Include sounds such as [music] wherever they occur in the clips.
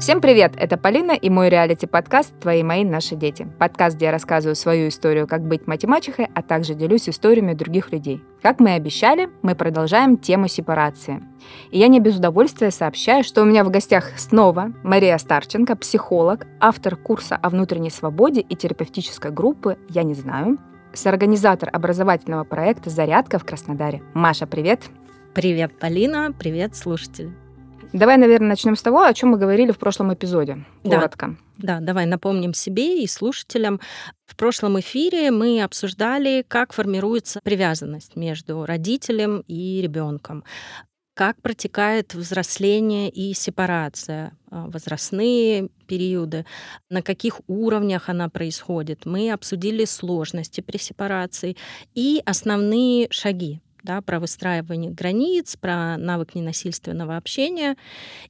Всем привет! Это Полина и мой реалити-подкаст «Твои, мои, наши дети». Подкаст, где я рассказываю свою историю, как быть мать-мачехой, а также делюсь историями других людей. Как мы и обещали, мы продолжаем тему сепарации. И я не без удовольствия сообщаю, что у меня в гостях снова Мария Старченко, психолог, автор курса о внутренней свободе и терапевтической группы «Я не знаю», соорганизатор образовательного проекта «Зарядка» в Краснодаре. Маша, привет! Привет, Полина, привет, слушатели. Давай, наверное, начнем с того, о чем мы говорили в прошлом эпизоде. Коротко. Да, да, давай напомним себе и слушателям. В прошлом эфире мы обсуждали, как формируется привязанность между родителем и ребенком как протекает взросление и сепарация, а, возрастные периоды, на каких уровнях она происходит. Мы обсудили сложности при сепарации и основные шаги да, про выстраивание границ, про навык ненасильственного общения.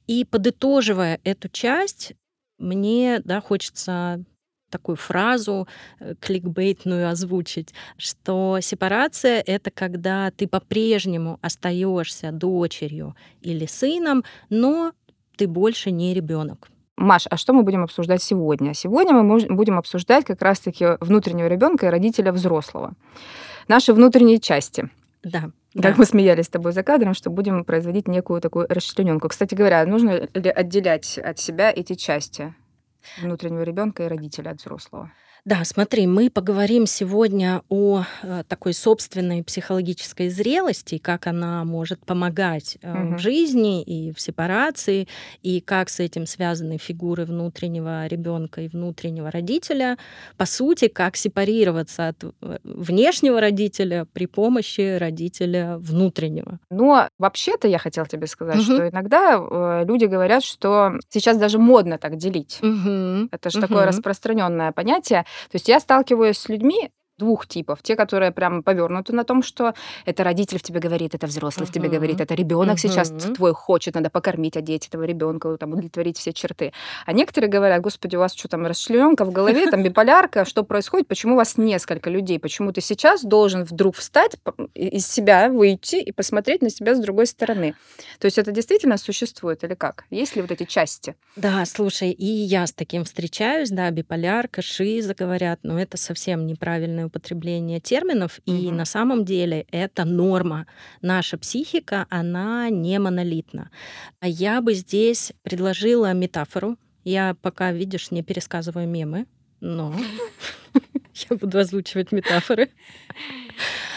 И подытоживая эту часть, мне да, хочется такую фразу э, кликбейтную озвучить, что сепарация — это когда ты по-прежнему остаешься дочерью или сыном, но ты больше не ребенок. Маш, а что мы будем обсуждать сегодня? Сегодня мы будем обсуждать как раз-таки внутреннего ребенка и родителя взрослого. Наши внутренние части — да. Как да. мы смеялись с тобой за кадром, что будем производить некую такую расчлененку. Кстати говоря, нужно ли отделять от себя эти части внутреннего ребенка и родителя от взрослого? Да, смотри, мы поговорим сегодня о э, такой собственной психологической зрелости, как она может помогать угу. в жизни и в сепарации, и как с этим связаны фигуры внутреннего ребенка и внутреннего родителя. По сути, как сепарироваться от э, внешнего родителя при помощи родителя внутреннего. Но вообще-то я хотела тебе сказать, угу. что иногда люди говорят, что сейчас даже модно так делить. Угу. Это же угу. такое распространенное понятие. То есть я сталкиваюсь с людьми, двух типов. Те, которые прям повернуты на том, что это родитель в тебе говорит, это взрослый uh-huh. в тебе говорит, это ребенок uh-huh. сейчас твой хочет, надо покормить, одеть этого ребенка, там, удовлетворить все черты. А некоторые говорят, господи, у вас что там, расчленка в голове, там биполярка, [laughs] что происходит, почему у вас несколько людей, почему ты сейчас должен вдруг встать, из себя выйти и посмотреть на себя с другой стороны. То есть это действительно существует или как? Есть ли вот эти части? Да, слушай, и я с таким встречаюсь, да, биполярка, шиза говорят, но это совсем неправильное употребление терминов, угу. и на самом деле это норма. Наша психика, она не монолитна. Я бы здесь предложила метафору. Я пока, видишь, не пересказываю мемы, но [laughs] [laughs] я буду озвучивать метафоры.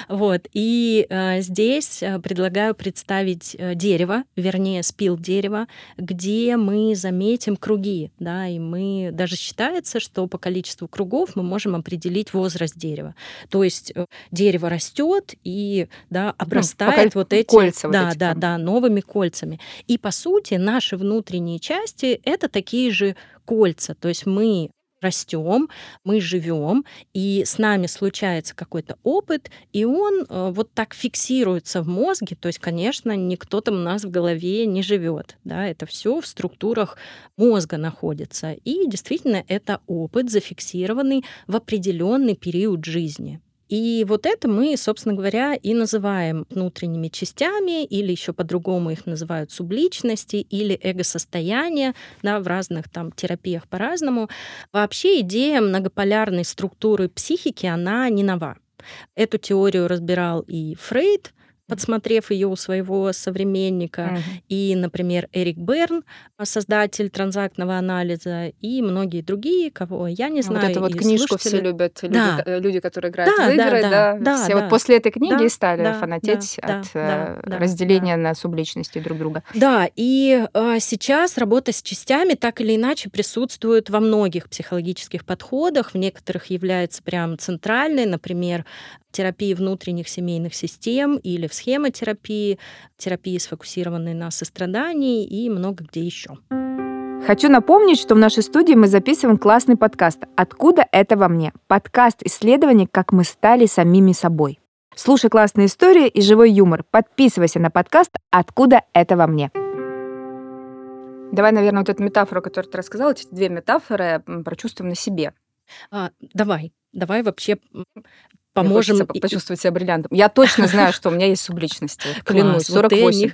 Вот. И э, здесь э, предлагаю представить э, дерево, вернее, спил дерева, где мы заметим круги, да, и мы даже считается, что по количеству кругов мы можем определить возраст дерева. То есть э, дерево растет и да, ну, обрастает ну, вот эти, кольца, да, вот эти, да, да, новыми кольцами. И по сути наши внутренние части это такие же кольца, то есть мы растем, мы живем, и с нами случается какой-то опыт, и он э, вот так фиксируется в мозге. То есть, конечно, никто там у нас в голове не живет. Да, это все в структурах мозга находится. И действительно, это опыт, зафиксированный в определенный период жизни. И вот это мы, собственно говоря, и называем внутренними частями, или еще по-другому их называют субличности или эго-состояние, да, в разных там терапиях по-разному. Вообще идея многополярной структуры психики, она не нова. Эту теорию разбирал и Фрейд, подсмотрев ее у своего современника, uh-huh. и, например, Эрик Берн, создатель транзактного анализа, и многие другие, кого я не знаю. Вот эту вот книжку слушатели. все любят, люди, да. Э, люди, которые играют да, в игры, да, да, да, все да, вот после этой книги да, стали да, фанатеть да, от да, э, разделения да. на субличности друг друга. Да, и э, сейчас работа с частями так или иначе присутствует во многих психологических подходах, в некоторых является прям центральной, например, терапии внутренних семейных систем или в схемотерапии, терапии, сфокусированной на сострадании и много где еще. Хочу напомнить, что в нашей студии мы записываем классный подкаст «Откуда это во мне?» Подкаст исследований, как мы стали самими собой. Слушай классные истории и живой юмор. Подписывайся на подкаст «Откуда это во мне?» Давай, наверное, вот эту метафору, которую ты рассказала, эти две метафоры прочувствуем на себе. А, давай, давай вообще поможем... Мне почувствовать себя бриллиантом. Я точно знаю, что у меня есть субличности. [laughs] Клянусь, 48.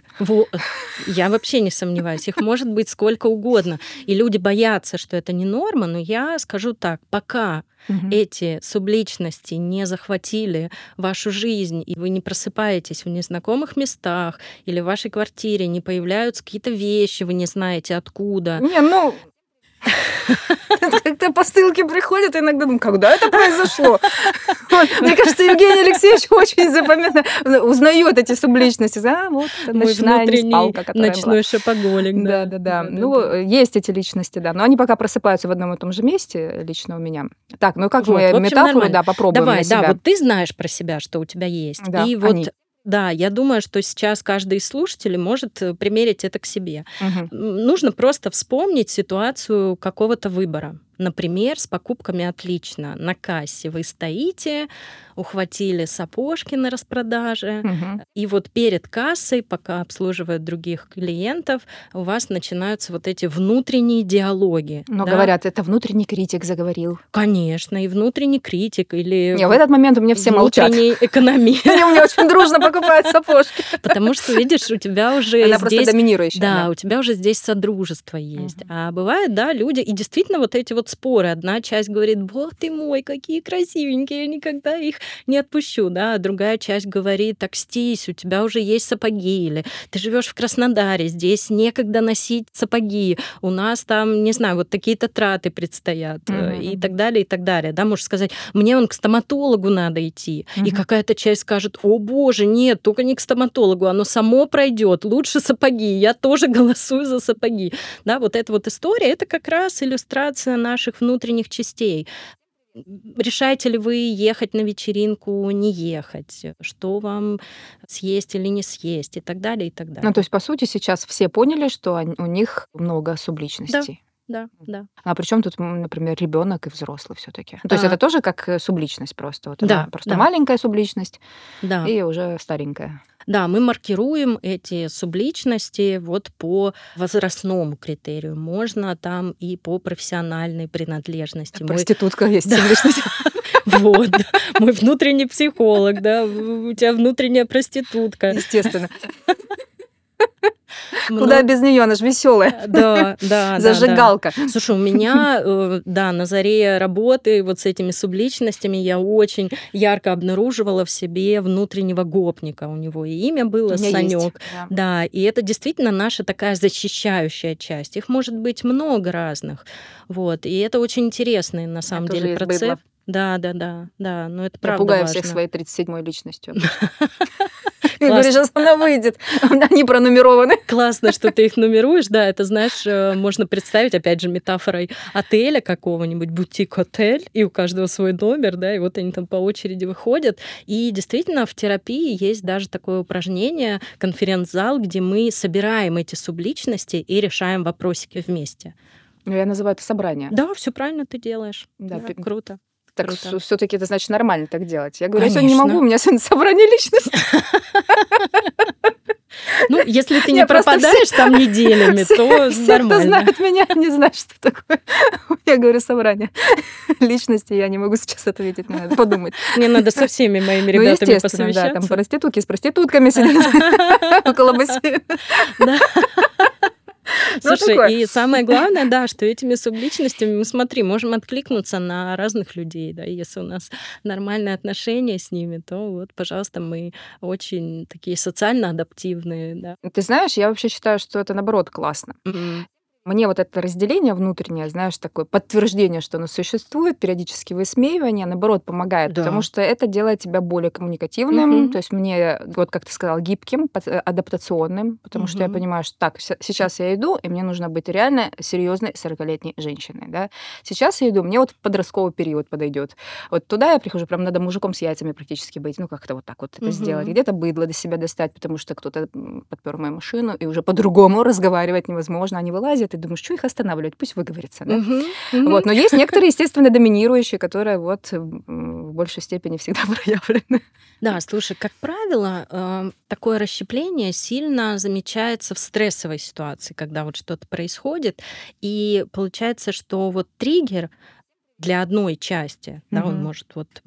Я вообще не сомневаюсь. Их может быть сколько угодно. И люди боятся, что это не норма, но я скажу так, пока угу. эти субличности не захватили вашу жизнь, и вы не просыпаетесь в незнакомых местах, или в вашей квартире не появляются какие-то вещи, вы не знаете откуда. Не, ну, [laughs] как-то посылки приходят, иногда думаю, когда это произошло? [laughs] Мне кажется, Евгений Алексеевич очень запоминает, узнает эти субличности. А, вот ночная неспалка, Ночной шопоголик. Да, да, да. Ну, есть эти личности, да. Но они пока просыпаются в одном и том же месте, лично у меня. Так, ну как мы метафору, да, попробуем Давай, да, вот ты знаешь про себя, что у тебя есть. И вот да, я думаю, что сейчас каждый из слушателей может э, примерить это к себе. Угу. Нужно просто вспомнить ситуацию какого-то выбора. Например, с покупками отлично. На кассе вы стоите, ухватили сапожки на распродаже, угу. и вот перед кассой, пока обслуживают других клиентов, у вас начинаются вот эти внутренние диалоги. Но да? говорят, это внутренний критик заговорил. Конечно, и внутренний критик или... Не, в этот момент у меня все молчат. Внутренний [laughs] экономист. Они у меня очень дружно покупают сапожки. Потому что, видишь, у тебя уже Она просто доминирующая. Да, у тебя уже здесь содружество есть. А бывает, да, люди, и действительно вот эти вот споры. Одна часть говорит, бог ты мой, какие красивенькие, я никогда их не отпущу, да, а другая часть говорит, так стись, у тебя уже есть сапоги, или ты живешь в Краснодаре, здесь некогда носить сапоги, у нас там, не знаю, вот такие-то траты предстоят, mm-hmm. и так далее, и так далее, да, можешь сказать, мне он к стоматологу надо идти, mm-hmm. и какая-то часть скажет, о боже, нет, только не к стоматологу, оно само пройдет, лучше сапоги, я тоже [laughs] голосую за сапоги, да, вот эта вот история, это как раз иллюстрация нашей наших внутренних частей. Решаете ли вы ехать на вечеринку, не ехать, что вам съесть или не съесть, и так далее, и так далее. Ну, то есть, по сути, сейчас все поняли, что у них много субличностей. Да, да. А причем тут, например, ребенок и взрослый все-таки. То есть а. это тоже как э, субличность просто. Вот да, просто да. маленькая субличность да. и уже старенькая. Да, мы маркируем эти субличности вот по возрастному критерию. Можно там и по профессиональной принадлежности. Проститутка мы... есть субличность. [laughs] Вот, мой внутренний психолог, да, у тебя внутренняя проститутка. Естественно. Куда без нее, она же веселая. Да, да. Зажигалка. Да, да. Слушай, у меня, э, да, на заре работы вот с этими субличностями я очень ярко обнаруживала в себе внутреннего гопника. У него и имя было Санек. Да. да, и это действительно наша такая защищающая часть. Их может быть много разных. Вот, и это очень интересный на самом это деле процесс. Да, да, да, да, но это правда Я пугаю важно. всех своей 37-й личностью. [laughs] Я говорю, сейчас она выйдет. [laughs] Они пронумерованы. Классно, что ты их нумеруешь. Да, это, знаешь, э, можно представить, опять же, метафорой отеля какого-нибудь, бутик-отель, и у каждого свой номер, да, и вот они там по очереди выходят. И действительно, в терапии есть даже такое упражнение, конференц-зал, где мы собираем эти субличности и решаем вопросики вместе. Ну, я называю это собрание. Да, все правильно ты делаешь. Да, да круто. Так все-таки это значит нормально так делать. Я говорю, Конечно. я сегодня не могу, у меня сегодня собрание личности. Ну, если ты не пропадаешь там неделями, то все, нормально. кто знает меня, не знают, что такое. Я говорю, собрание личности, я не могу сейчас ответить, мне надо подумать. Мне надо со всеми моими ну, ребятами ну, посовещаться. да, там проститутки с проститутками сидят [laughs] около бассейна. Ну, Слушай, и самое главное, да, что этими субличностями мы, смотри, можем откликнуться на разных людей, да, если у нас нормальные отношения с ними, то вот, пожалуйста, мы очень такие социально адаптивные, да. Ты знаешь, я вообще считаю, что это, наоборот, классно. Mm-hmm. Мне вот это разделение внутреннее, знаешь, такое подтверждение, что оно существует, периодически высмеивание, наоборот, помогает, да. потому что это делает тебя более коммуникативным, угу. то есть мне, вот как ты сказал, гибким, э, адаптационным, потому угу. что я понимаю, что так, сейчас я иду, и мне нужно быть реально серьезной 40-летней женщиной, да. Сейчас я иду, мне вот подростковый период подойдет. Вот туда я прихожу, прям надо мужиком с яйцами практически быть, ну как-то вот так вот это угу. сделать. Где-то быдло до себя достать, потому что кто-то подпер мою машину, и уже по-другому [laughs] разговаривать невозможно, они вылазят, ты думаешь, что их останавливать, пусть выговорится. Да? Uh-huh. Вот. Но есть некоторые, естественно, доминирующие, которые вот в большей степени всегда [laughs] проявлены. Да, слушай, как правило, эм, такое расщепление сильно замечается в стрессовой ситуации, когда вот что-то происходит, и получается, что вот триггер для одной части, mm-hmm. да, он может вот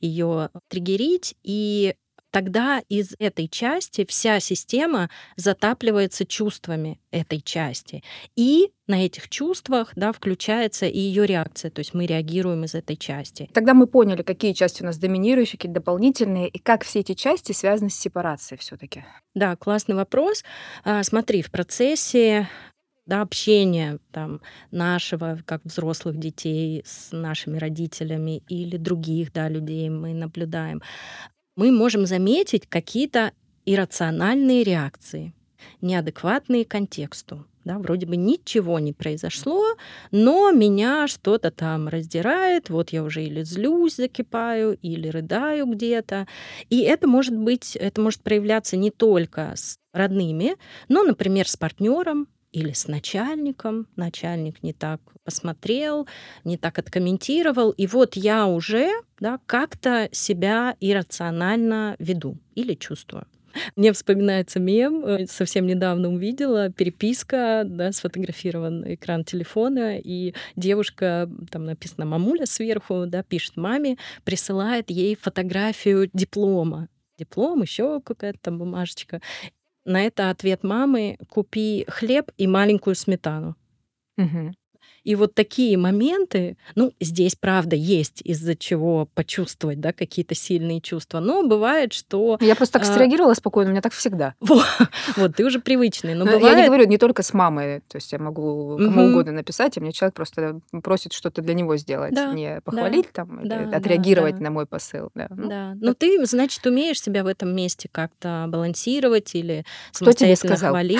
ее триггерить, и тогда из этой части вся система затапливается чувствами этой части. И на этих чувствах да, включается и ее реакция, то есть мы реагируем из этой части. Тогда мы поняли, какие части у нас доминирующие, какие дополнительные, и как все эти части связаны с сепарацией все-таки. Да, классный вопрос. А, смотри, в процессе да, общения там, нашего, как взрослых детей, с нашими родителями или других да, людей мы наблюдаем, мы можем заметить какие-то иррациональные реакции, неадекватные контексту. Да, вроде бы ничего не произошло, но меня что-то там раздирает, вот я уже или злюсь, закипаю, или рыдаю где-то. И это может быть, это может проявляться не только с родными, но, например, с партнером, или с начальником, начальник не так посмотрел, не так откомментировал, и вот я уже да, как-то себя иррационально веду или чувствую. Мне вспоминается мем, э, совсем недавно увидела, переписка, да, сфотографирован экран телефона, и девушка, там написано «мамуля» сверху, да, пишет маме, присылает ей фотографию диплома диплом, еще какая-то там бумажечка. На это ответ мамы «купи хлеб и маленькую сметану». Угу. И вот такие моменты, ну, здесь, правда, есть из-за чего почувствовать, да, какие-то сильные чувства. Но бывает, что... Я просто так а, среагировала спокойно, у меня так всегда. [laughs] Вот, ты уже привычный. Но, но бывает... Я не говорю не только с мамой, то есть я могу кому угодно написать, а мне человек просто просит что-то для него сделать, не похвалить там, или отреагировать на мой посыл. Да, ну, ну ты, значит, умеешь себя в этом месте как-то балансировать или сказал? хвалить.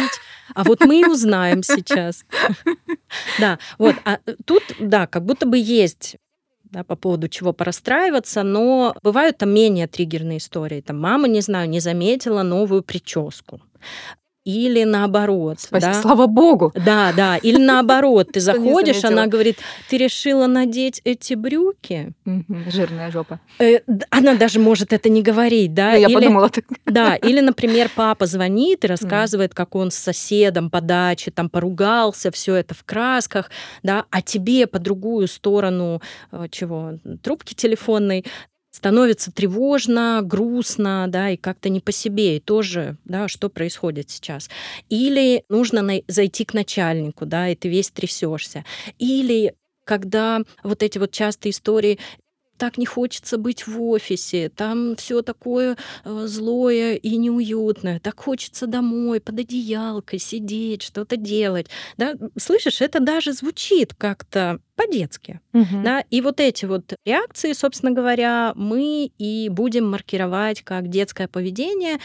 А вот мы и узнаем сейчас. [laughs] Да, вот вот, а э, тут, да, как будто бы есть да, по поводу чего порастраиваться, но бывают там менее триггерные истории. Там мама, не знаю, не заметила новую прическу. Или наоборот. Спасибо, да? Слава богу. Да, да. Или наоборот, ты [laughs] заходишь, она говорит, ты решила надеть эти брюки. Жирная жопа. Э, она даже может это не говорить, да. Я подумала так. Да, или, например, папа звонит и рассказывает, как он с соседом по даче там поругался, все это в красках, да, а тебе по другую сторону э, чего трубки телефонной становится тревожно, грустно, да, и как-то не по себе, и тоже, да, что происходит сейчас. Или нужно зайти к начальнику, да, и ты весь трясешься. Или когда вот эти вот частые истории так не хочется быть в офисе, там все такое э, злое и неуютное, так хочется домой под одеялкой сидеть, что-то делать. Да? Слышишь, это даже звучит как-то по-детски. Угу. Да? И вот эти вот реакции, собственно говоря, мы и будем маркировать как детское поведение,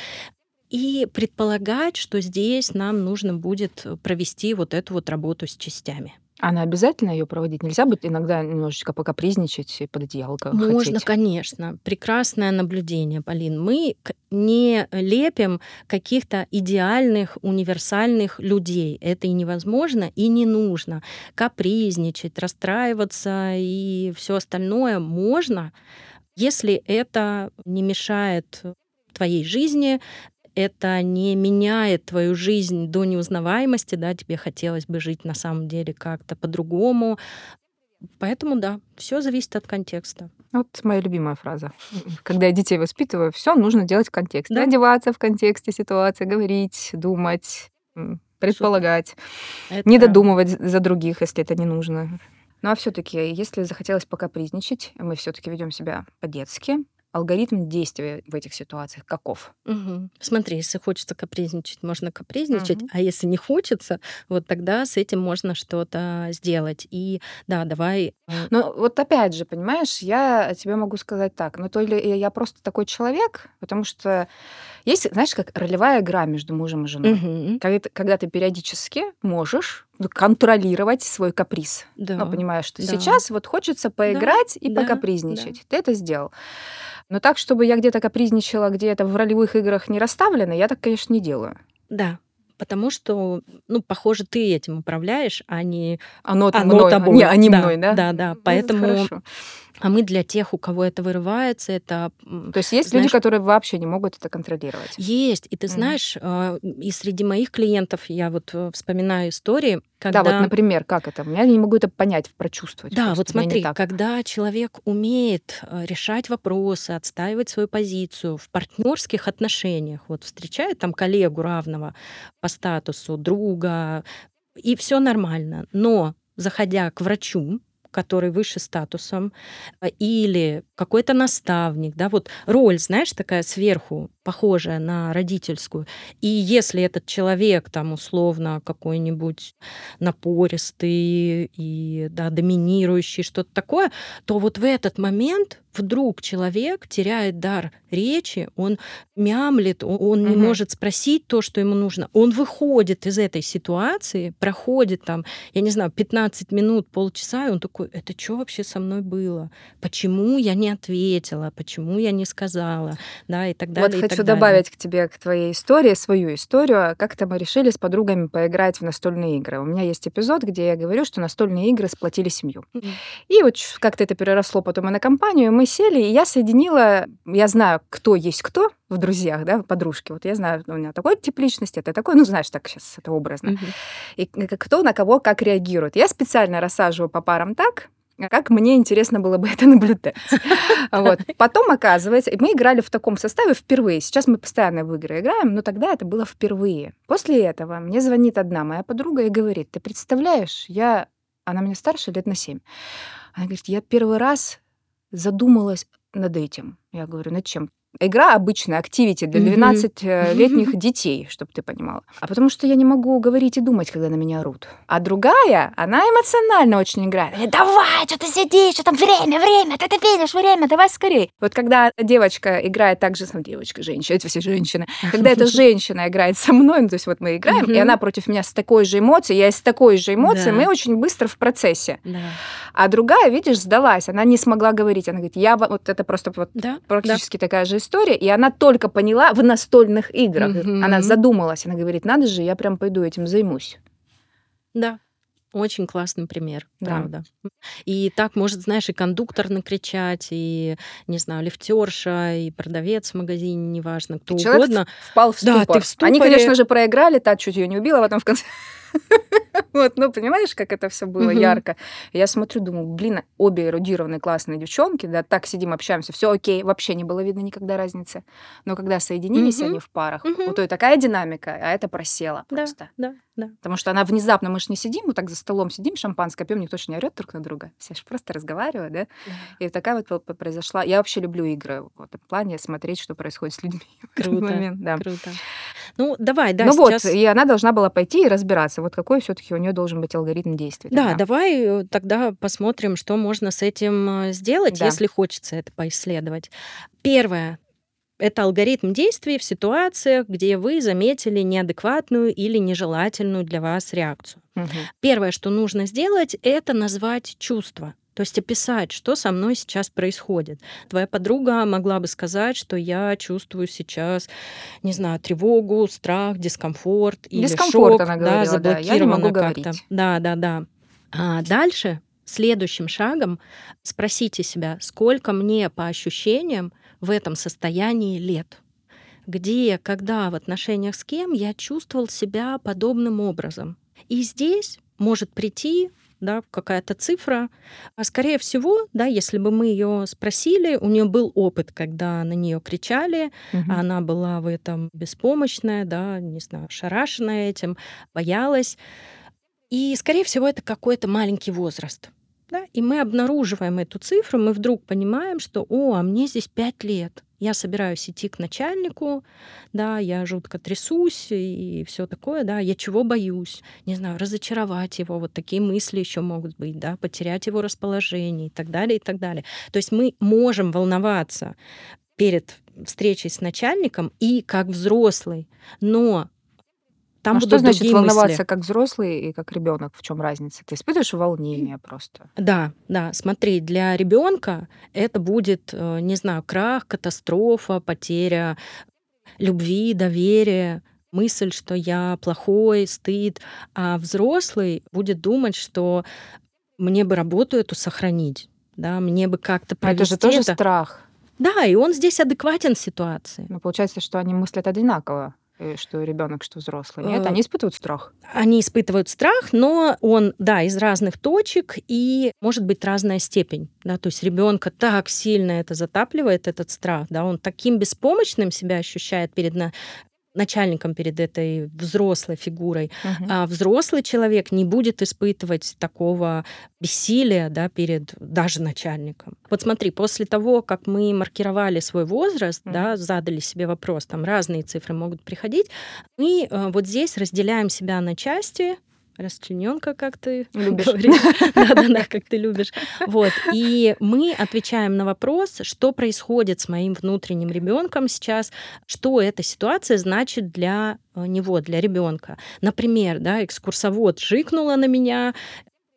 и предполагать, что здесь нам нужно будет провести вот эту вот работу с частями. Она обязательно ее проводить? Нельзя быть иногда немножечко покапризничать и под одеялко Можно, хотеть? конечно. Прекрасное наблюдение, Полин. Мы не лепим каких-то идеальных, универсальных людей. Это и невозможно, и не нужно. Капризничать, расстраиваться и все остальное можно, если это не мешает твоей жизни, это не меняет твою жизнь до неузнаваемости, да, тебе хотелось бы жить на самом деле как-то по-другому. Поэтому да, все зависит от контекста. Вот моя любимая фраза. Когда я детей воспитываю, все нужно делать в контексте. Да. Одеваться в контексте ситуации, говорить, думать, предполагать, это... не додумывать за других, если это не нужно. Ну а все-таки, если захотелось пока призничать, мы все-таки ведем себя по-детски, алгоритм действия в этих ситуациях каков? Угу. Смотри, если хочется капризничать, можно капризничать, угу. а если не хочется, вот тогда с этим можно что-то сделать. И да, давай. Э, ну вот опять же, понимаешь, я тебе могу сказать так, ну то ли я просто такой человек, потому что есть, знаешь, как ролевая игра между мужем и женой. Угу. Когда, когда ты периодически можешь контролировать свой каприз. Да. Ну, понимаешь, что да. сейчас вот хочется поиграть да. и да. покапризничать. Да. Ты это сделал. Но так, чтобы я где-то капризничала, где-то в ролевых играх не расставлена, я так, конечно, не делаю. Да, потому что, ну, похоже, ты этим управляешь, а не оно, оно мной, тобой. Не, они да, мной, да? Да, да, ну, поэтому... А мы для тех, у кого это вырывается, это... То есть есть знаешь, люди, которые вообще не могут это контролировать? Есть. И ты знаешь, mm. и среди моих клиентов я вот э, вспоминаю истории, когда... Да, вот, например, как это? Я не могу это понять, прочувствовать. Да, вот смотри, когда человек умеет э, решать вопросы, отстаивать свою позицию в партнерских отношениях, вот встречает там коллегу равного по статусу, друга, и все нормально, но заходя к врачу, который выше статусом, э, или какой-то наставник, да, вот роль, знаешь, такая сверху, похожая на родительскую. И если этот человек там условно какой-нибудь напористый и да, доминирующий, что-то такое, то вот в этот момент вдруг человек теряет дар речи, он мямлит, он, он не может спросить то, что ему нужно. Он выходит из этой ситуации, проходит там, я не знаю, 15 минут, полчаса, и он такой, это что вообще со мной было? Почему я не ответила? Почему я не сказала? Да, и так далее. Вот хочу добавить к тебе, к твоей истории, свою историю. Как-то мы решили с подругами поиграть в настольные игры. У меня есть эпизод, где я говорю, что настольные игры сплотили семью. И вот как-то это переросло потом и на компанию, мы сели, и я соединила, я знаю, кто есть кто в друзьях, да, подружки. Вот я знаю, у меня такой тип личности, это такой, ну, знаешь, так сейчас это образно. И кто на кого как реагирует. Я специально рассаживаю по парам так, как мне интересно было бы [laughs] это наблюдать. Вот. [laughs] Потом, оказывается, мы играли в таком составе впервые. Сейчас мы постоянно в игры играем, но тогда это было впервые. После этого мне звонит одна моя подруга и говорит, ты представляешь, я... Она меня старше лет на семь. Она говорит, я первый раз задумалась над этим. Я говорю, над чем? Игра обычная, активити для 12-летних mm-hmm. детей, чтобы ты понимала. А потому что я не могу говорить и думать, когда на меня орут. А другая, она эмоционально очень играет. Давай, что ты сидишь, что там время, время, ты, ты видишь время, давай скорее. Вот когда девочка играет так же, ну, девочка, женщина, эти все женщины, когда эта [laughs] женщина играет со мной, ну, то есть вот мы играем, и она против меня с такой же эмоцией, я с такой же эмоцией, мы очень быстро в процессе. А другая, видишь, сдалась, она не смогла говорить, она говорит, я вот это просто вот практически такая же история, и она только поняла в настольных играх. Mm-hmm. Она задумалась, она говорит, надо же, я прям пойду этим займусь. Да, очень классный пример, да. правда. И так может, знаешь, и кондуктор накричать, и, не знаю, лифтерша, и продавец в магазине, неважно, кто и угодно. впал в ступор. Да, ты в ступоре. Они, конечно же, проиграли, та чуть ее не убила, а потом в конце... [laughs] Вот, ну, понимаешь, как это все было ярко. Я смотрю, думаю, блин, обе эрудированные классные девчонки, да, так сидим, общаемся, все окей, вообще не было видно никогда разницы. Но когда соединились они в парах, вот то и такая динамика, а это просело просто. Да, да. Потому что она внезапно, мы же не сидим, мы так за столом сидим, шампанское пьем, никто же не орет друг на друга, все же просто разговаривают, да. И такая вот произошла. Я вообще люблю игры в этом плане, смотреть, что происходит с людьми. [laughs] Круто, да. круто. Ну, давай, да, Ну вот, и она должна была пойти и разбираться, вот какой все таки у нее должен быть алгоритм действий. Да, давай э, тогда посмотрим, что можно с этим э, сделать, да. если хочется это поисследовать. Первое, это алгоритм действий в ситуациях, где вы заметили неадекватную или нежелательную для вас реакцию. Угу. Первое, что нужно сделать, это назвать чувство. То есть описать, что со мной сейчас происходит. Твоя подруга могла бы сказать, что я чувствую сейчас, не знаю, тревогу, страх, дискомфорт или дискомфорт, шок, она говорила, да, заблокировано да, как-то. Да, да, да. А дальше следующим шагом спросите себя, сколько мне по ощущениям в этом состоянии лет где, когда, в отношениях с кем я чувствовал себя подобным образом. И здесь может прийти да, какая-то цифра. А скорее всего, да, если бы мы ее спросили, у нее был опыт, когда на нее кричали, угу. она была в этом беспомощная, да, не знаю, шарашенная этим, боялась. И, скорее всего, это какой-то маленький возраст. Да? И мы обнаруживаем эту цифру, мы вдруг понимаем, что, о, а мне здесь пять лет я собираюсь идти к начальнику, да, я жутко трясусь и все такое, да, я чего боюсь, не знаю, разочаровать его, вот такие мысли еще могут быть, да, потерять его расположение и так далее, и так далее. То есть мы можем волноваться перед встречей с начальником и как взрослый, но там а что значит волноваться мысли. как взрослый и как ребенок? В чем разница? Ты испытываешь волнение просто? Да, да. Смотри, для ребенка это будет, э, не знаю, крах, катастрофа, потеря любви, доверия, мысль, что я плохой, стыд. А взрослый будет думать, что мне бы работу эту сохранить да, мне бы как-то провести это же тоже это. страх. Да, и он здесь адекватен ситуации. Ну, получается, что они мыслят одинаково что ребенок, что взрослый. Нет, они испытывают страх. Они испытывают страх, но он, да, из разных точек и может быть разная степень. Да, то есть ребенка так сильно это затапливает, этот страх, да, он таким беспомощным себя ощущает перед на, начальником перед этой взрослой фигурой, угу. а взрослый человек не будет испытывать такого бессилия да, перед даже начальником. Вот смотри, после того, как мы маркировали свой возраст, угу. да, задали себе вопрос, там разные цифры могут приходить, мы э, вот здесь разделяем себя на части, расчлененка, как ты любишь. Да-да-да, [laughs] как ты любишь. Вот. И мы отвечаем на вопрос, что происходит с моим внутренним ребенком сейчас, что эта ситуация значит для э, него, для ребенка. Например, да, экскурсовод жикнула на меня,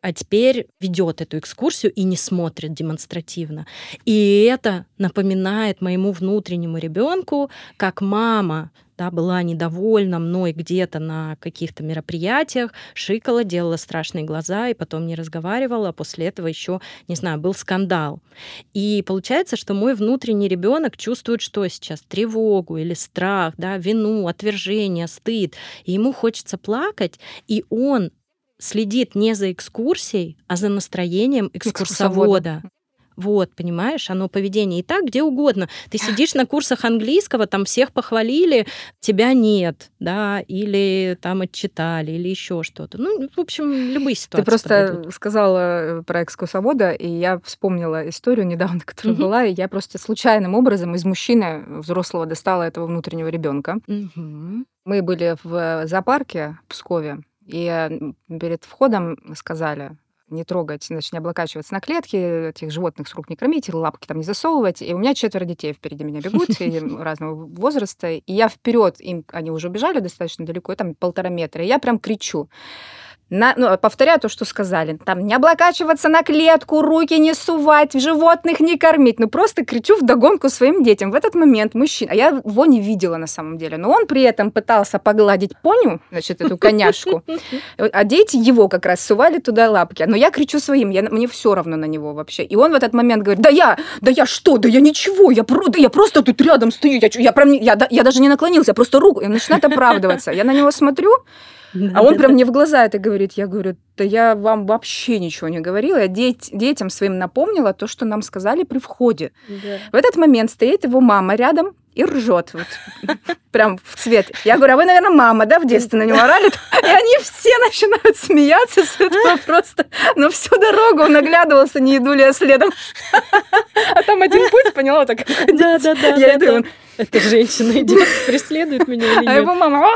а теперь ведет эту экскурсию и не смотрит демонстративно. И это напоминает моему внутреннему ребенку, как мама да, была недовольна мной где-то на каких-то мероприятиях, шикала, делала страшные глаза и потом не разговаривала, а после этого еще, не знаю, был скандал. И получается, что мой внутренний ребенок чувствует, что сейчас тревогу или страх, да, вину, отвержение, стыд, и ему хочется плакать, и он следит не за экскурсией, а за настроением экскурсовода. Вот, понимаешь, оно поведение и так где угодно. Ты сидишь на курсах английского, там всех похвалили, тебя нет, да, или там отчитали, или еще что-то. Ну, в общем, любые ситуации. Ты просто подойдут. сказала э, про экскурсовода, и я вспомнила историю недавно, [laughs] которая угу. была, и я просто случайным образом из мужчины взрослого достала этого внутреннего ребенка. Угу. Мы были в зоопарке в Пскове, и перед входом сказали, не трогать, значит, не облокачиваться на клетки, этих животных с рук не кормить, лапки там не засовывать. И у меня четверо детей впереди меня бегут, [laughs] разного возраста. И я вперед, им они уже убежали достаточно далеко, там полтора метра. И я прям кричу на, ну, повторяю то, что сказали. Там не облокачиваться на клетку, руки не сувать, животных не кормить. Ну, просто кричу в догонку своим детям. В этот момент мужчина, а я его не видела на самом деле, но он при этом пытался погладить поню, значит, эту коняшку, а дети его как раз сували туда лапки. Но я кричу своим, я, мне все равно на него вообще. И он в этот момент говорит, да я, да я что, да я ничего, я, про, да я просто тут рядом стою, я, я, прям, я, я даже не наклонился, я просто руку, и он начинает оправдываться. Я на него смотрю, а он прям мне в глаза это говорит. Я говорю, да я вам вообще ничего не говорила. Я деть, детям своим напомнила то, что нам сказали при входе. Да. В этот момент стоит его мама рядом и ржет. Вот, [laughs] прям в цвет. Я говорю, а вы, наверное, мама, да, в детстве на него орали? И они все начинают смеяться с этого просто. Но всю дорогу он оглядывался, не иду ли я следом. [laughs] А там один путь, поняла, так Да, да, [laughs] да. Я иду, эта женщина [laughs] идет, преследует меня или? А его мама,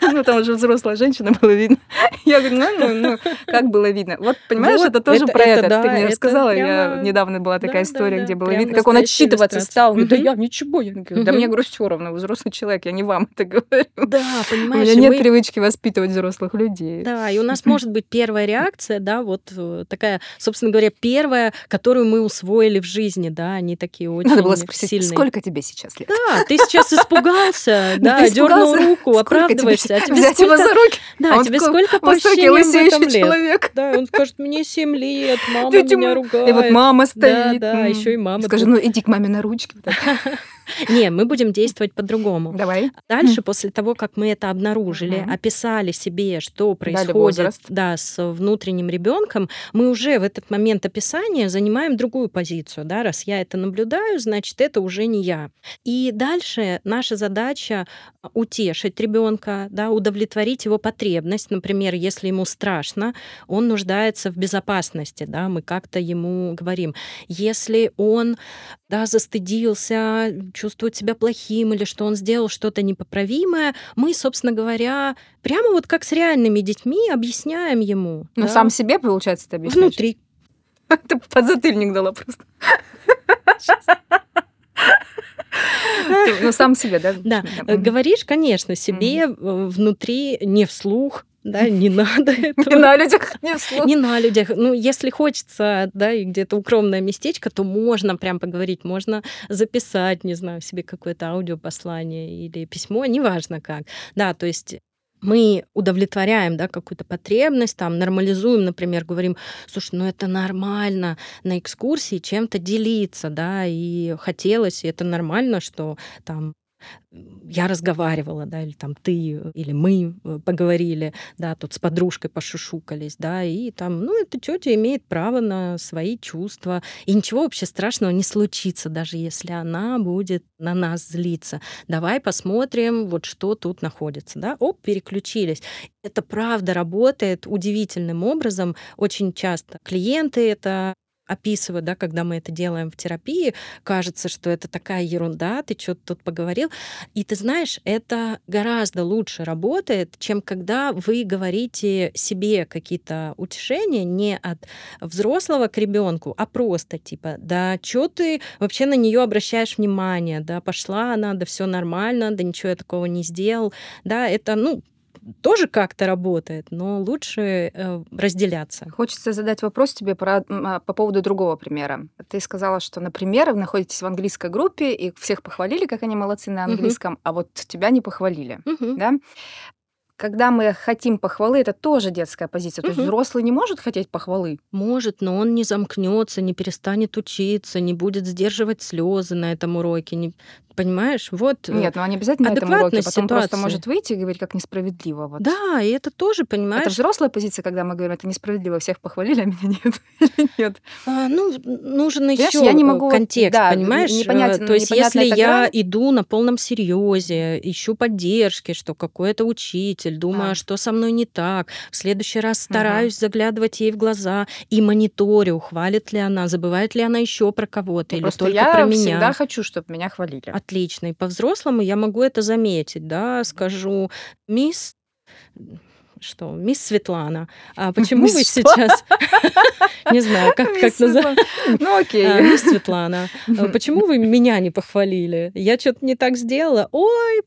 ну там уже взрослая женщина, было видно. Я говорю, ну, ну, ну, как было видно? Вот, понимаешь, это тоже про это. Ты мне рассказала, я недавно была такая история, где было видно, как он отчитываться стал. Да я ничего. Я говорю, да мне, говорю, все равно, взрослый человек, я не вам это говорю. Да, понимаешь. У меня нет привычки воспитывать взрослых людей. Да, и у нас может быть первая реакция, да, вот э, такая, собственно говоря, первая, которую мы усвоили в жизни, да, они такие очень Надо было спросить, сколько тебе сейчас лет? Да, ты сейчас испугался, [laughs] да, дернул руку, оправдываешься. А Взять его за руки? Да, тебе сколько по ощущениям человек. Да, он скажет, мне 7 лет, [laughs] мама меня ругает. И вот мама стоит. Да, да, еще и мама. Скажи, ну иди к маме на ручки. [laughs] Не, мы будем действовать по-другому. Давай. Дальше, после того, как мы это обнаружили, описали себе, что происходит да, с внутренним ребенком, мы уже в этот момент описания занимаем другую позицию. Да? Раз я это наблюдаю, значит, это уже не я. И дальше наша задача утешить ребенка, да, удовлетворить его потребность. Например, если ему страшно, он нуждается в безопасности, да, мы как-то ему говорим. Если он да, застыдился, чувствует себя плохим или что он сделал что-то непоправимое, мы, собственно говоря, прямо вот как с реальными детьми объясняем ему. Ну, да? сам себе, получается, ты объясняешь? Внутри. Ты подзатыльник дала просто. Ну, сам себе, да? Да. Говоришь, конечно, себе внутри, не вслух, да, не [laughs] надо этого. Не на людях, не вслух. Не на людях. Ну, если хочется, да, и где-то укромное местечко, то можно прям поговорить, можно записать, не знаю, себе какое-то аудиопослание или письмо, неважно как. Да, то есть мы удовлетворяем да, какую-то потребность, там, нормализуем, например, говорим, слушай, ну это нормально на экскурсии чем-то делиться, да, и хотелось, и это нормально, что там я разговаривала, да, или там ты, или мы э, поговорили, да, тут с подружкой пошушукались, да, и там, ну, эта тетя имеет право на свои чувства, и ничего вообще страшного не случится, даже если она будет на нас злиться. Давай посмотрим, вот что тут находится, да, оп, переключились. Это правда работает удивительным образом. Очень часто клиенты это описываю, да, когда мы это делаем в терапии, кажется, что это такая ерунда, ты что-то тут поговорил. И ты знаешь, это гораздо лучше работает, чем когда вы говорите себе какие-то утешения не от взрослого к ребенку, а просто типа, да, что ты вообще на нее обращаешь внимание, да, пошла она, да все нормально, да ничего я такого не сделал, да, это, ну, тоже как-то работает, но лучше э, разделяться. Хочется задать вопрос тебе про, а, по поводу другого примера. Ты сказала, что, например, вы находитесь в английской группе, и всех похвалили, как они молодцы на английском, угу. а вот тебя не похвалили. Угу. Да? когда мы хотим похвалы, это тоже детская позиция. То угу. есть взрослый не может хотеть похвалы. Может, но он не замкнется, не перестанет учиться, не будет сдерживать слезы на этом уроке, не Понимаешь, вот э, Нет, ну они обязательно на этом уроке, потом ситуации. просто может выйти и говорить, как несправедливо. Вот. Да, и это тоже, понимаешь... Это взрослая позиция, когда мы говорим, это несправедливо, всех похвалили, а меня нет. [laughs] нет. А, ну, нужен еще я не могу... контекст, да, понимаешь? Непонятен, То есть если я иду на полном серьезе, ищу поддержки, что какой-то учитель, думаю, а. что со мной не так, в следующий раз стараюсь угу. заглядывать ей в глаза и мониторю, хвалит ли она, забывает ли она еще про кого-то, или только я про меня. Я всегда хочу, чтобы меня хвалили отлично. И по-взрослому я могу это заметить, да, скажу, мисс что, мисс Светлана, а почему вы сейчас... [laughs] Не знаю, как, как называть. Ну, окей. А, мисс Светлана, а почему вы меня не похвалили? Я что-то не так сделала. Ой,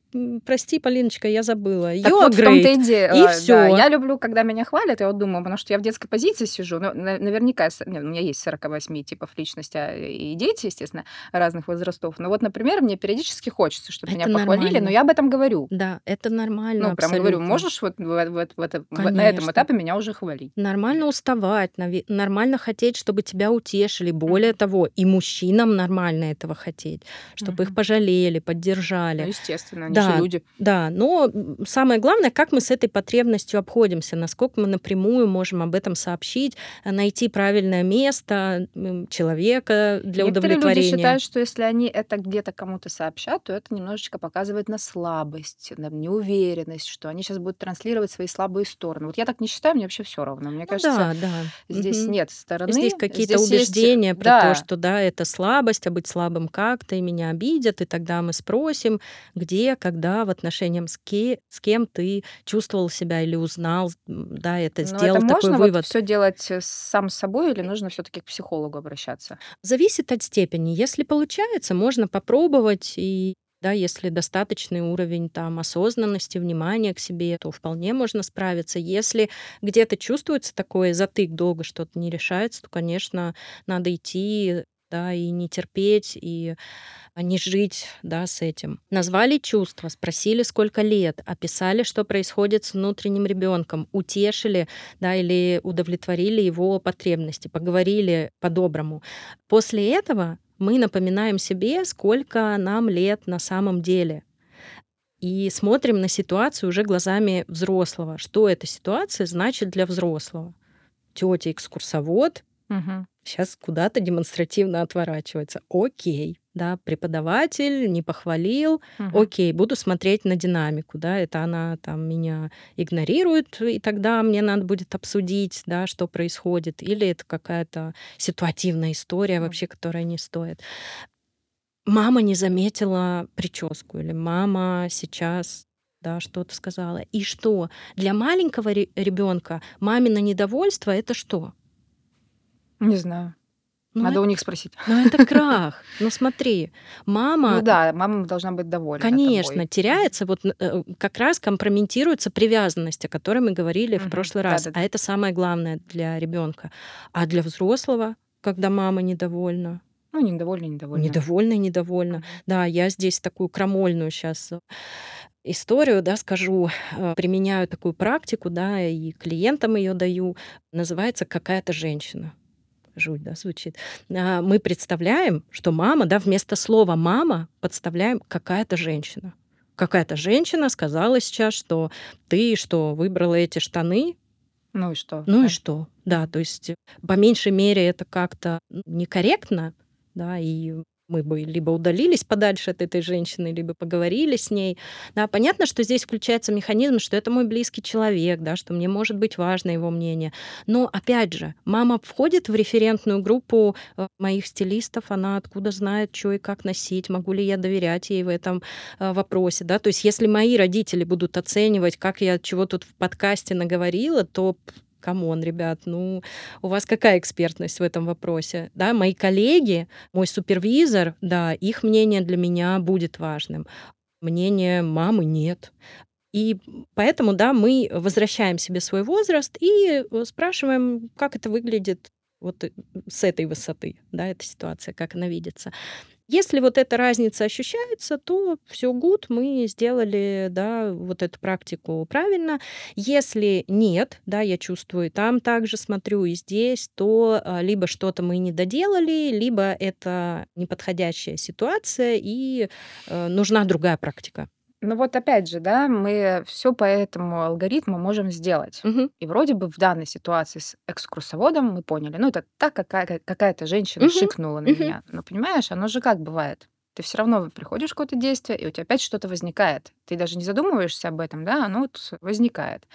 прости, Полиночка, я забыла. Так вот в том-то и дело. И все. Я люблю, когда меня хвалят, я вот думаю, потому что я в детской позиции сижу. Ну, наверняка, нет, у меня есть 48 типов личности а, и дети, естественно, разных возрастов. Но вот, например, мне периодически хочется, чтобы меня похвалили, но я об этом говорю. Да, это нормально. Ну, прям говорю, можешь вот в, это, на этом этапе меня уже хвалить. Нормально уставать, нормально хотеть, чтобы тебя утешили. Более mm-hmm. того, и мужчинам нормально этого хотеть, чтобы mm-hmm. их пожалели, поддержали. Ну, естественно, они да, же люди. Да, но самое главное, как мы с этой потребностью обходимся, насколько мы напрямую можем об этом сообщить, найти правильное место человека для Некоторые удовлетворения. люди считают, что если они это где-то кому-то сообщат, то это немножечко показывает на слабость, на неуверенность, что они сейчас будут транслировать свои слабые стороны. Вот я так не считаю, мне вообще все равно. Мне ну, кажется, да, да. здесь угу. нет стороны. Здесь какие-то здесь убеждения есть... про да. то, что да, это слабость, а быть слабым как-то, и меня обидят, и тогда мы спросим, где, когда в отношениях с, ке- с кем ты чувствовал себя или узнал, да, это Но сделал это такой можно вывод. Вот все делать э, сам с собой или нужно все-таки к психологу обращаться? Зависит от степени. Если получается, можно попробовать и да, если достаточный уровень там осознанности, внимания к себе, то вполне можно справиться. Если где-то чувствуется такой затык, долго что-то не решается, то, конечно, надо идти, да, и не терпеть, и не жить, да, с этим. Назвали чувства, спросили, сколько лет, описали, что происходит с внутренним ребенком, утешили, да, или удовлетворили его потребности, поговорили по-доброму. После этого мы напоминаем себе, сколько нам лет на самом деле. И смотрим на ситуацию уже глазами взрослого. Что эта ситуация значит для взрослого? Тетя экскурсовод угу. сейчас куда-то демонстративно отворачивается. Окей да, преподаватель не похвалил, угу. окей, буду смотреть на динамику, да, это она там меня игнорирует, и тогда мне надо будет обсудить, да, что происходит, или это какая-то ситуативная история вообще, которая не стоит. Мама не заметила прическу, или мама сейчас да, что-то сказала. И что? Для маленького ребенка мамино недовольство это что? Не знаю. Ну, Надо это, у них спросить. [laughs] Ну, это крах. Ну, смотри, мама... Ну да, мама должна быть довольна Конечно, тобой. теряется, вот э, как раз компрометируется привязанность, о которой мы говорили угу. в прошлый раз. Да, да, а это самое главное для ребенка. А для взрослого, когда мама недовольна, ну, недовольна, недовольна. Недовольна, недовольна. Да, я здесь такую крамольную сейчас историю, да, скажу, э, применяю такую практику, да, и клиентам ее даю. Называется «Какая-то женщина». Жуть, да, звучит. А, мы представляем, что мама, да, вместо слова «мама» подставляем «какая-то женщина». Какая-то женщина сказала сейчас, что ты что, выбрала эти штаны, ну и что? Ну и что? Да, то есть по меньшей мере это как-то некорректно, да, и мы бы либо удалились подальше от этой женщины, либо поговорили с ней. Да, понятно, что здесь включается механизм, что это мой близкий человек, да, что мне может быть важно его мнение. Но опять же, мама входит в референтную группу э, моих стилистов, она откуда знает, что и как носить, могу ли я доверять ей в этом э, вопросе. Да? То есть если мои родители будут оценивать, как я чего тут в подкасте наговорила, то come on, ребят, ну, у вас какая экспертность в этом вопросе? Да, мои коллеги, мой супервизор, да, их мнение для меня будет важным. Мнение мамы нет. И поэтому, да, мы возвращаем себе свой возраст и э, спрашиваем, как это выглядит вот э, с этой высоты, да, эта ситуация, как она видится. Если вот эта разница ощущается, то все гуд, мы сделали, да, вот эту практику правильно. Если нет, да, я чувствую, там также смотрю и здесь, то а, либо что-то мы не доделали, либо это неподходящая ситуация и э, нужна другая практика. Ну вот опять же, да, мы все по этому алгоритму можем сделать. Мгм. И вроде бы в данной ситуации с экскурсоводом мы поняли, ну это так какая- какая-то женщина Мгм. шикнула на Мгм. меня. Но понимаешь, оно же как бывает. Ты все равно приходишь в какое-то действие, и у тебя опять что-то возникает. Ты даже не задумываешься об этом, да, оно вот возникает.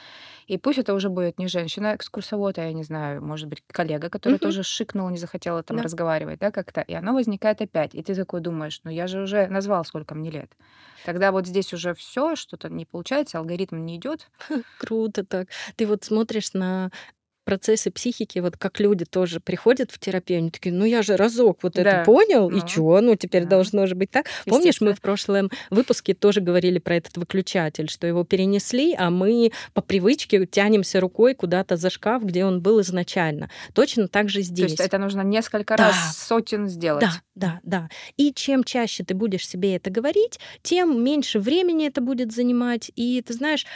И пусть это уже будет не женщина-экскурсовод, а я не знаю, может быть, коллега, который Мгм. тоже шикнул, не захотела там Да. разговаривать, да, как-то. И оно возникает опять. И ты такой думаешь, ну я же уже назвал, сколько мне лет. Когда вот здесь уже все, что-то не получается, алгоритм не идет. [laughs] Круто так. Ты вот смотришь на процессы психики, вот как люди тоже приходят в терапию, они такие, ну я же разок вот это Да. понял, и Ну, чё, ну теперь да. должно же быть так. Помнишь, мы в прошлом выпуске тоже говорили про этот выключатель, что его перенесли, а мы по привычке тянемся рукой куда-то за шкаф, где он был изначально. Точно так же То есть здесь. это нужно несколько Да. раз, сотен сделать. Да, да, да. И чем чаще ты будешь себе это говорить, тем меньше времени это будет занимать. И ты знаешь,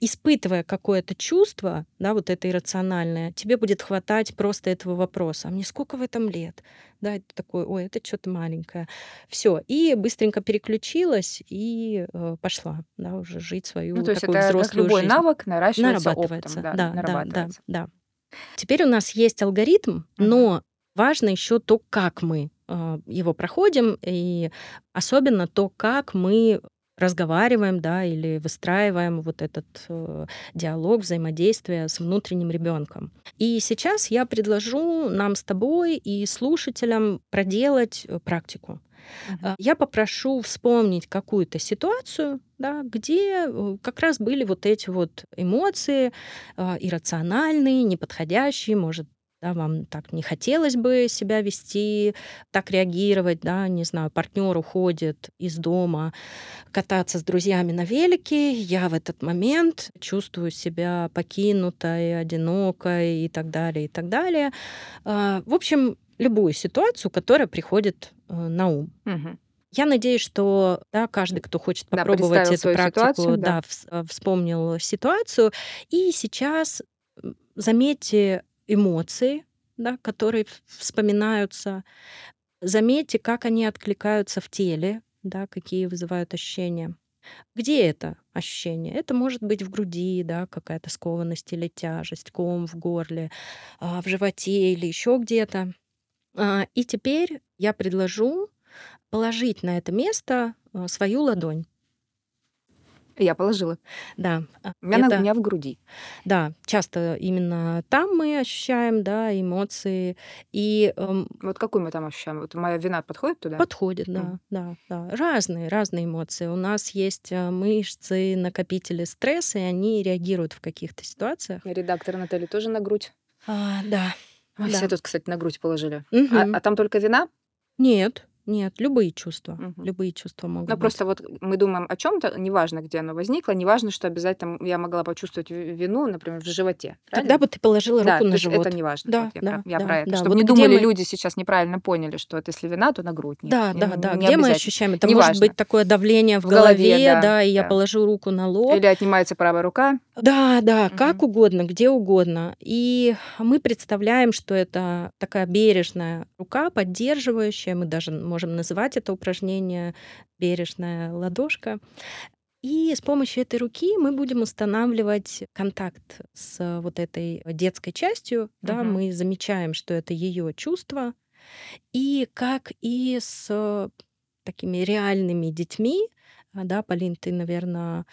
испытывая какое-то чувство, да, вот это иррациональное, тебе будет хватать просто этого вопроса. А мне сколько в этом лет? Да, это такой, ой, это что-то маленькое. Все. И быстренько переключилась и э, пошла, да, уже жить свою Ну, то есть такую это как взрослую любой жизнь. навык наращивается Нарабатывается. опытом. Да, Да, да, да, нарабатывается. да. Теперь у нас есть алгоритм, но важно еще то, как мы э, его проходим, и особенно то, как мы разговариваем, да, или выстраиваем вот этот э, диалог, взаимодействие с внутренним ребенком. И сейчас я предложу нам с тобой и слушателям проделать э, практику. Э, Я попрошу вспомнить какую-то ситуацию, да, где э, как раз были вот эти вот эмоции э, иррациональные, неподходящие, может, да, вам так не хотелось бы себя вести, так реагировать, да, не знаю, партнер уходит из дома кататься с друзьями на велике, я в этот момент чувствую себя покинутой, одинокой и так далее, и так далее. А, В общем, любую ситуацию, которая приходит э, на ум. Я надеюсь, что да, каждый, кто хочет Да, попробовать представил эту практику, ситуацию, да. да, э, вспомнил ситуацию. И сейчас заметьте эмоции, да, которые вспоминаются. Заметьте, как они откликаются в теле, да, какие вызывают ощущения. Где это ощущение? Это может быть в груди, да, какая-то скованность или тяжесть, ком в горле, а, в животе или еще где-то. А, И теперь я предложу положить на это место а, свою ладонь. Я положила. Да, а, У меня, на- у это, меня в груди. да, часто именно там мы ощущаем, да, эмоции, и эм, Вот какую мы там ощущаем? Вот моя вина подходит туда? подходит, да, Мгм. да, да, разные, разные эмоции. У нас есть э, мышцы, накопители стресса, и они реагируют в каких-то ситуациях. Редактор Наталья тоже на грудь. А, да, Мы да. все тут, кстати, на грудь положили. А, Мгм. а там только вина? Нет, нет, любые чувства, угу. любые чувства могут. Ну просто вот мы думаем о чем-то, неважно, где оно возникло, неважно, что обязательно я могла почувствовать вину, например, в животе. Правильно? Тогда бы ты положила руку да, на живот. Это неважно. Да, вот я да, про, я да, про это. да. Чтобы вот не думали мы... люди сейчас неправильно поняли, что это если вина, то на грудь. Нет, да, не, да, да. Не где мы ощущаем? Это неважно. может быть такое давление в, в голове, голове, да, да, и да. я положу руку на лоб. Или отнимается правая рука. Да, да, Мгм. как угодно, где угодно. И мы представляем, что это такая бережная рука, поддерживающая. Мы даже можем называть это упражнение бережная ладошка. И с помощью этой руки мы будем устанавливать контакт с вот этой детской частью. Да, Мгм. мы замечаем, что это ее чувство. И как и с такими реальными детьми, а, да, Полин, ты, наверное,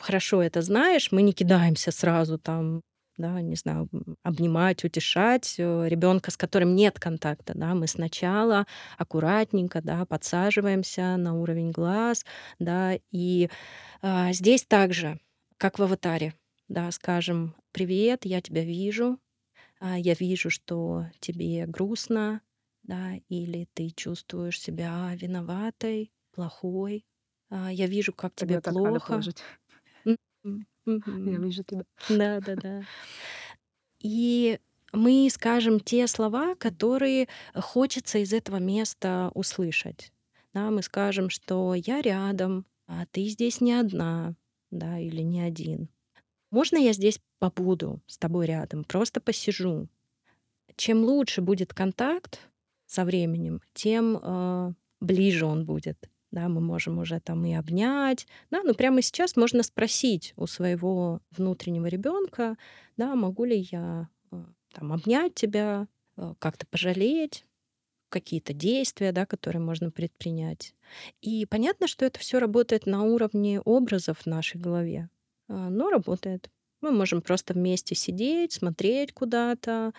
хорошо это знаешь, мы не кидаемся сразу там, да, не знаю, обнимать, утешать ребенка, с которым нет контакта, да, мы сначала аккуратненько, да, подсаживаемся на уровень глаз, да, и а, здесь также, как в аватаре, да, скажем, привет, я тебя вижу, а, я вижу, что тебе грустно, да, или ты чувствуешь себя виноватой, плохой, а, я вижу, как тебе Тогда надо плохо. М, Я вижу тебя. Да, да, да. И мы скажем те слова, которые хочется из этого места услышать. Да, мы скажем, что я рядом, а ты здесь не одна, да, или не один. Можно я здесь побуду с тобой рядом, просто посижу. Чем лучше будет контакт со временем, тем э, ближе он будет. Да, мы можем уже там и обнять. Да, но прямо сейчас можно спросить у своего внутреннего ребенка, да, могу ли я э, там обнять тебя, э, как-то пожалеть, какие-то действия, да, которые можно предпринять. И понятно, что это все работает на уровне образов в нашей голове, а, но работает. Мы можем просто вместе сидеть, смотреть куда-то,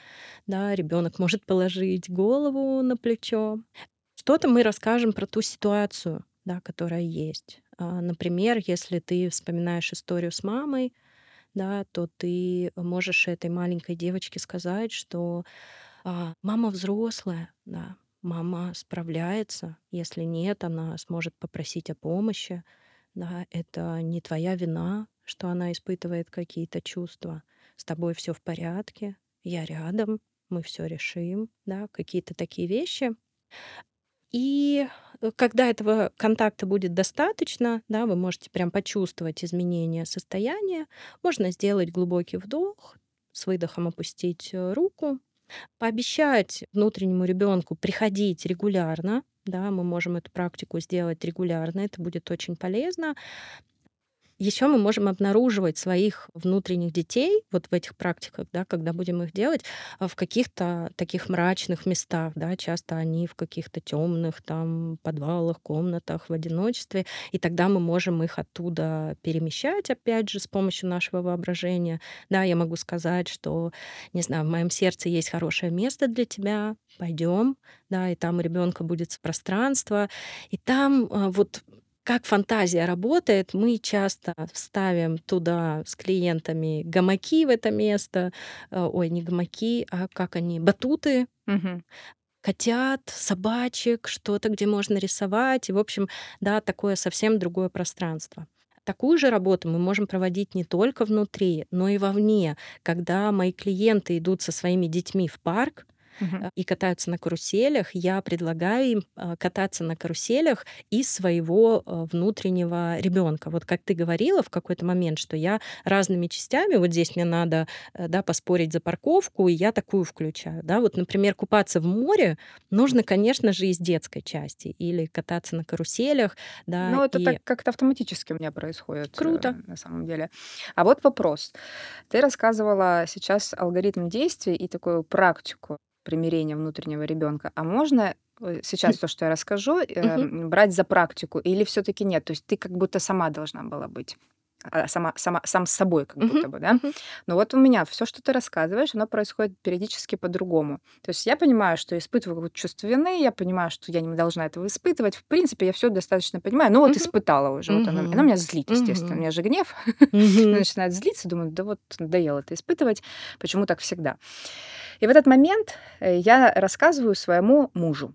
да, ребенок может положить голову на плечо. Что-то мы расскажем про ту ситуацию, да, которая есть. А, Например, если ты вспоминаешь историю с мамой, да, то ты можешь этой маленькой девочке сказать, что а, мама взрослая, да, мама справляется. Если нет, она сможет попросить о помощи. Да, это не твоя вина, что она испытывает какие-то чувства. С тобой все в порядке, я рядом, мы все решим, да, какие-то такие вещи. И э, когда этого контакта будет достаточно, да, вы можете прям почувствовать изменение состояния, можно сделать глубокий вдох, с выдохом опустить э, руку, пообещать внутреннему ребенку приходить регулярно, да, мы можем эту практику сделать регулярно, это будет очень полезно. Еще мы можем обнаруживать своих внутренних детей вот в этих практиках, да, когда будем их делать, а, в каких-то таких мрачных местах, да, часто они в каких-то темных там подвалах, комнатах в одиночестве, и тогда мы можем их оттуда перемещать, опять же, с помощью нашего воображения. Да, я могу сказать, что, не знаю, в моем сердце есть хорошее место для тебя, пойдем, да, и там у ребенка будет пространство, и там а, вот как фантазия работает, мы часто ставим туда с клиентами гамаки в это место, э, ой, не гамаки, а как они, батуты, Мгм. котят, собачек, что-то, где можно рисовать. И, в общем, да, такое совсем другое пространство. Такую же работу мы можем проводить не только внутри, но и вовне. Когда мои клиенты идут со своими детьми в парк, Мгм. и катаются на каруселях, я предлагаю им а, кататься на каруселях из своего а, внутреннего ребенка. Вот как ты говорила в какой-то момент, что я разными частями, вот здесь мне надо э, да, поспорить за парковку, и я такую включаю. Да? Вот, например, купаться в море нужно, конечно же, из детской части или кататься на каруселях. Да, Ну, это и... так как-то автоматически у меня происходит. э, Круто. На самом деле. А вот вопрос. Ты рассказывала сейчас алгоритм действий и такую практику примирения внутреннего ребенка. А можно э, сейчас то, что я расскажу, Мгм. брать за практику или все-таки нет? То есть ты как будто сама должна была быть. а, Сама, сама, сам с собой, как Мгм. будто бы, да? Мгм. Но вот у меня все, что ты рассказываешь, оно происходит периодически по-другому. То есть я понимаю, что испытываю какое-то чувство вины, я понимаю, что я не должна этого испытывать. В принципе, я все достаточно понимаю. Ну вот Мгм. испытала уже. Вот оно, Мгм. оно меня злит, естественно. У Мгм. меня же гнев [laughs] Мгм. начинает злиться. Думаю, да вот надоело это испытывать. Почему так всегда? И в этот момент э, я рассказываю своему мужу.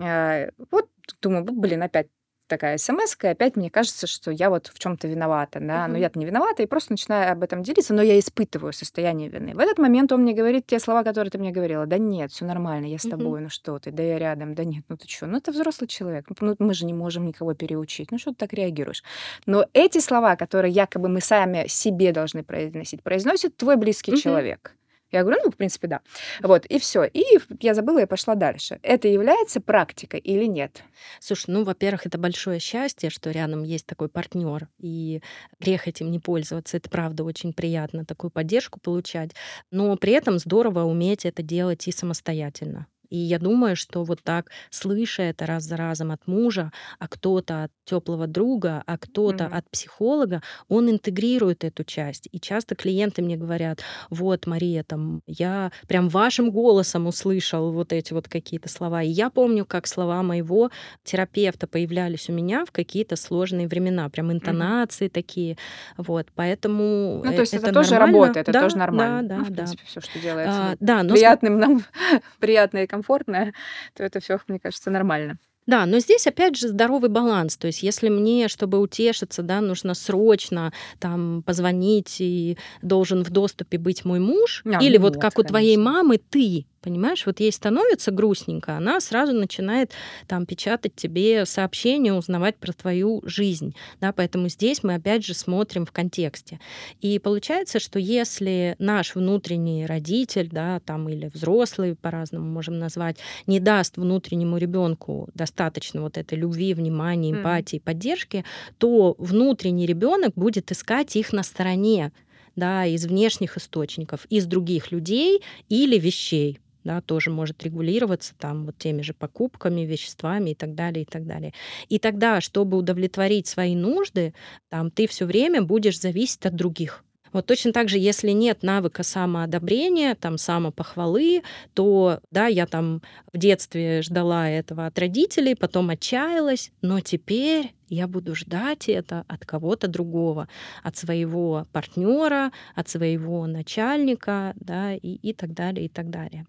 Э, вот думаю, блин, опять такая смс и опять мне кажется, что я вот в чем то виновата, да. Но я-то не виновата, и просто начинаю об этом делиться, но я испытываю состояние вины. В этот момент он мне говорит те слова, которые ты мне говорила: "Да нет, все нормально, я с тобой, ну что ты, да я рядом, да нет, ну ты что, Ну это взрослый человек, ну ну мы же не можем никого переучить, ну что ты так реагируешь?" Но эти слова, которые якобы мы сами себе должны произносить, произносит твой близкий Мгм. человек. Я говорю, ну, в принципе, да. Вот, и все. И я забыла и пошла дальше. Это является практикой или нет? Слушай, ну, во-первых, это большое счастье, что рядом есть такой партнер, и грех этим не пользоваться. Это правда очень приятно такую поддержку получать. Но при этом здорово уметь это делать и самостоятельно. И я думаю, что вот так, слыша это раз за разом от мужа, а кто-то от теплого друга, а кто-то Мгм. от психолога, он интегрирует эту часть. И часто клиенты мне говорят, вот, Мария, там, я прям вашим голосом услышал вот эти вот какие-то слова. И я помню, как слова моего терапевта появлялись у меня в какие-то сложные времена, прям Мгм. интонации такие. Вот, поэтому Ну, э- то есть это это тоже нормально. работа, это Да, тоже да, нормально. да, Ну, в да. принципе, все, что делается А, да, но приятным нам, [laughs] приятное и комфортное, [laughs] то это все, мне кажется, нормально. Да, но здесь опять же здоровый баланс. То есть если мне, чтобы утешиться, да, нужно срочно там позвонить и должен в доступе быть мой муж, А, или ну вот нет, как у твоей конечно. мамы ты, понимаешь, вот ей становится грустненько, она сразу начинает там печатать тебе сообщения, узнавать про твою жизнь, да, поэтому здесь мы опять же смотрим в контексте. И получается, что если наш внутренний родитель, да, там или взрослый, по-разному можем назвать, не даст внутреннему ребенку достаточно вот этой любви, внимания, эмпатии, поддержки, то внутренний ребенок будет искать их на стороне, да, из внешних источников, из других людей или вещей да, тоже может регулироваться там вот теми же покупками, веществами и так далее, и так далее. И тогда, чтобы удовлетворить свои нужды, там ты все время будешь зависеть от других. Вот точно так же, если нет навыка самоодобрения, там, самопохвалы, то, да, я там в детстве ждала этого от родителей, потом отчаялась, но теперь я буду ждать это от кого-то другого, от своего партнера, от своего начальника, да, и, и так далее, и так далее.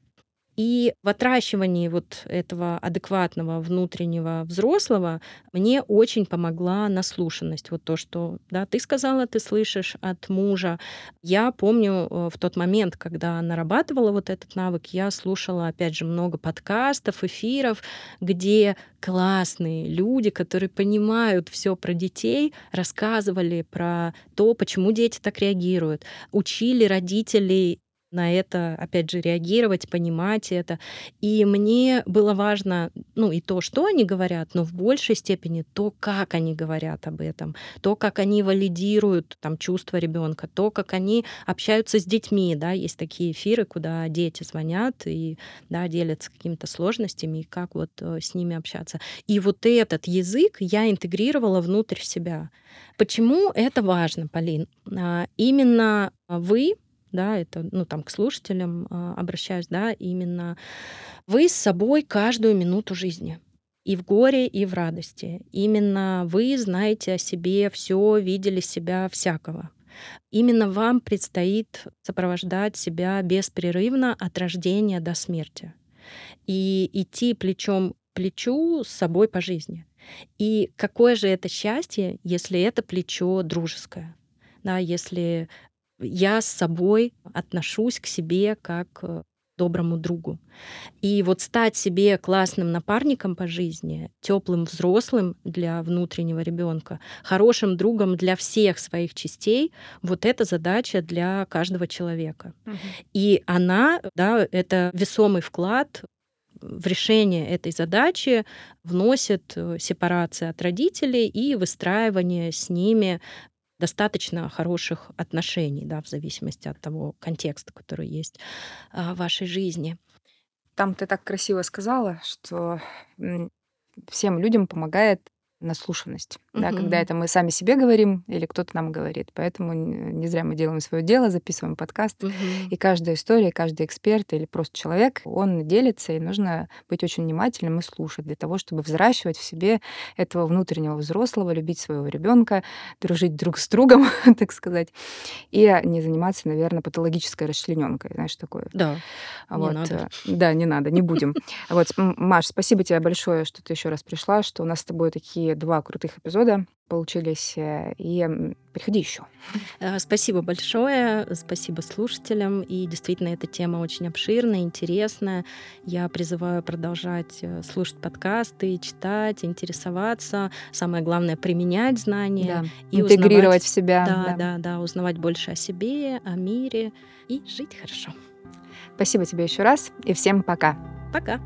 И в отращивании вот этого адекватного внутреннего взрослого мне очень помогла наслушанность. Вот то, что да, ты сказала, ты слышишь от мужа. Я помню э, в тот момент, когда нарабатывала вот этот навык, я слушала, опять же, много подкастов, эфиров, где классные люди, которые понимают все про детей, рассказывали про то, почему дети так реагируют, учили родителей на это, опять же, реагировать, понимать это. И мне было важно, ну, и то, что они говорят, но в большей степени то, как они говорят об этом, то, как они валидируют там чувства ребенка, то, как они общаются с детьми, да, есть такие эфиры, куда дети звонят и, да, делятся какими-то сложностями, и как вот э, с ними общаться. И вот этот язык я интегрировала внутрь себя. Почему это важно, Полин? А, именно вы да, это, ну, там, к слушателям э, обращаюсь, да, именно вы с собой каждую минуту жизни. И в горе, и в радости. Именно вы знаете о себе все, видели себя всякого. Именно вам предстоит сопровождать себя беспрерывно от рождения до смерти. И идти плечом к плечу с собой по жизни. И какое же это счастье, если это плечо дружеское, да, если я с собой отношусь к себе как к доброму другу. И вот стать себе классным напарником по жизни, теплым взрослым для внутреннего ребенка, хорошим другом для всех своих частей, вот это задача для каждого человека. Мгм. И она, да, это весомый вклад в решение этой задачи вносит э, сепарация от родителей и выстраивание с ними достаточно хороших отношений, да, в зависимости от того контекста, который есть а, в вашей жизни. Там ты так красиво сказала, что всем людям помогает наслушанность. Да, когда это мы сами себе говорим или кто-то нам говорит. Поэтому не зря мы делаем свое дело, записываем подкаст. Угу. И каждая история, каждый эксперт или просто человек, он делится, и нужно быть очень внимательным и слушать для того, чтобы взращивать в себе этого внутреннего взрослого, любить своего ребенка, дружить друг с другом, [laughs] так сказать, и не заниматься, наверное, патологической расчлененкой, знаешь, такое. Да. Вот. Не надо. Э, да, не надо, не будем. [laughs] Вот, Маш, спасибо тебе большое, что ты еще раз пришла, что у нас с тобой такие два крутых эпизода получились. Э, и приходи еще. Э, спасибо большое, спасибо слушателям. И действительно, эта тема очень обширная, интересная. Я призываю продолжать э, слушать подкасты, читать, интересоваться. Самое главное применять знания да. и интегрировать узнавать, в себя. Да, да, да, да, узнавать больше о себе, о мире и жить хорошо. Спасибо тебе еще раз и всем пока. Пока.